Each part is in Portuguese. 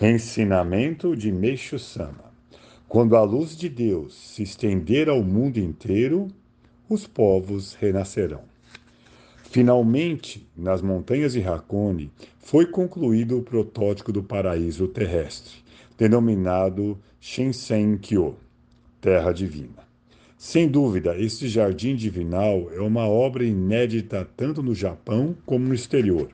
Ensinamento de Meixo Sama. Quando a luz de Deus se estender ao mundo inteiro, os povos renascerão. Finalmente, nas montanhas de Hakone, foi concluído o protótipo do paraíso terrestre, denominado Shinsen-kyo, Terra Divina. Sem dúvida, este jardim divinal é uma obra inédita tanto no Japão como no exterior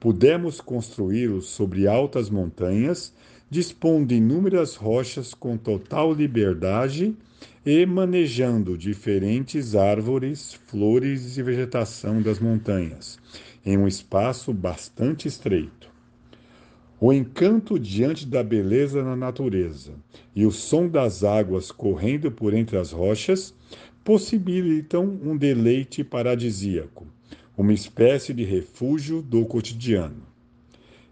Pudemos construí-los sobre altas montanhas, dispondo inúmeras rochas com total liberdade e manejando diferentes árvores, flores e vegetação das montanhas, em um espaço bastante estreito. O encanto diante da beleza na natureza e o som das águas correndo por entre as rochas possibilitam um deleite paradisíaco uma espécie de refúgio do cotidiano.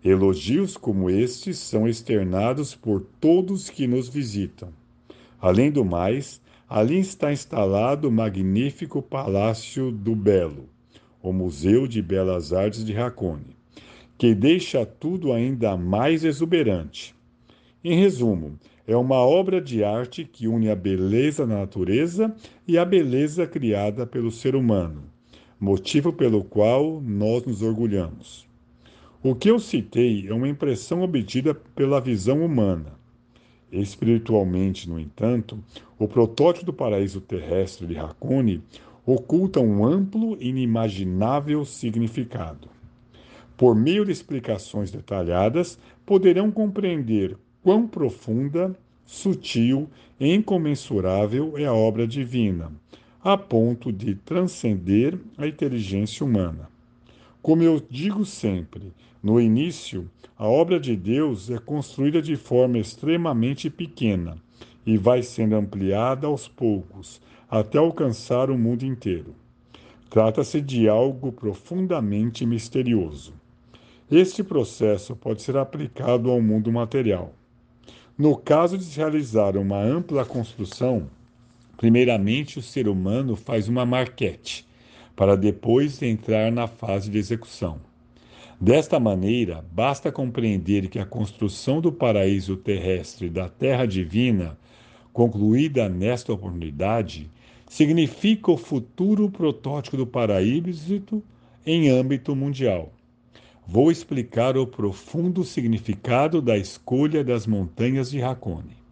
Elogios como estes são externados por todos que nos visitam. Além do mais, ali está instalado o magnífico Palácio do Belo, o Museu de Belas Artes de Racone, que deixa tudo ainda mais exuberante. Em resumo, é uma obra de arte que une a beleza da natureza e a beleza criada pelo ser humano motivo pelo qual nós nos orgulhamos. O que eu citei é uma impressão obtida pela visão humana. Espiritualmente, no entanto, o protótipo do paraíso terrestre de Hakone oculta um amplo e inimaginável significado. Por meio de explicações detalhadas, poderão compreender quão profunda, sutil e incomensurável é a obra divina, a ponto de transcender a inteligência humana. Como eu digo sempre, no início, a obra de Deus é construída de forma extremamente pequena e vai sendo ampliada aos poucos até alcançar o mundo inteiro. Trata-se de algo profundamente misterioso. Este processo pode ser aplicado ao mundo material. No caso de se realizar uma ampla construção, Primeiramente, o ser humano faz uma marquete, para depois entrar na fase de execução. Desta maneira, basta compreender que a construção do paraíso terrestre da Terra Divina, concluída nesta oportunidade, significa o futuro protótipo do paraíso em âmbito mundial. Vou explicar o profundo significado da escolha das montanhas de Hakone.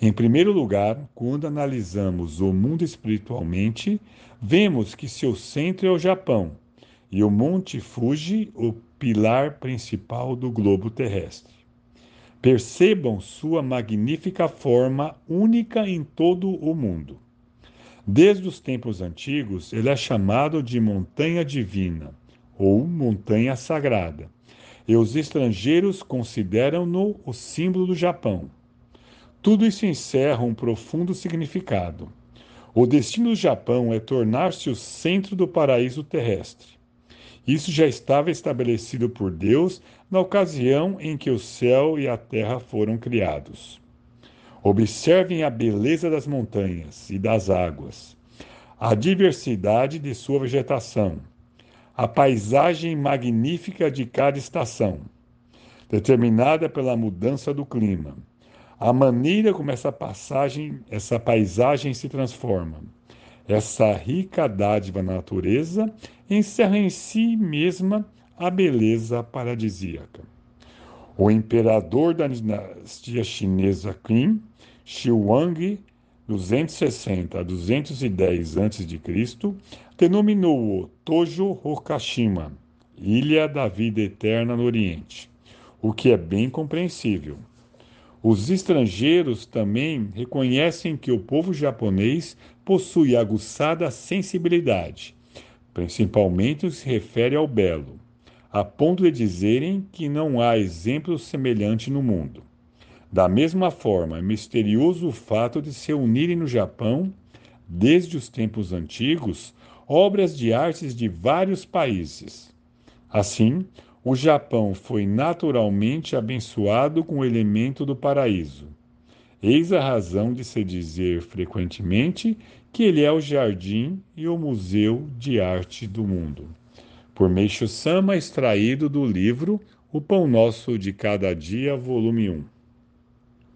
Em primeiro lugar, quando analisamos o mundo espiritualmente, vemos que seu centro é o Japão e o Monte Fuji, o pilar principal do globo terrestre. Percebam sua magnífica forma única em todo o mundo. Desde os tempos antigos, ele é chamado de Montanha Divina ou Montanha Sagrada, e os estrangeiros consideram-no o símbolo do Japão. Tudo isso encerra um profundo significado. O destino do Japão é tornar-se o centro do paraíso terrestre. Isso já estava estabelecido por Deus na ocasião em que o céu e a terra foram criados. Observem a beleza das montanhas e das águas, a diversidade de sua vegetação, a paisagem magnífica de cada estação, determinada pela mudança do clima a maneira como essa passagem, essa paisagem se transforma. Essa rica dádiva na natureza encerra em si mesma a beleza paradisíaca. O imperador da dinastia chinesa Qin, Shi Huang, 260 a 210 a.C., denominou-o Tojo Hokashima, Ilha da Vida Eterna no Oriente, o que é bem compreensível. Os estrangeiros também reconhecem que o povo japonês possui aguçada sensibilidade, principalmente se refere ao belo, a ponto de dizerem que não há exemplo semelhante no mundo. Da mesma forma, é misterioso o fato de se unirem no Japão, desde os tempos antigos, obras de artes de vários países. Assim, o Japão foi naturalmente abençoado com o elemento do paraíso. Eis a razão de se dizer frequentemente que ele é o jardim e o museu de arte do mundo. Por Meixo Sama, extraído do livro O Pão Nosso de Cada Dia, volume 1.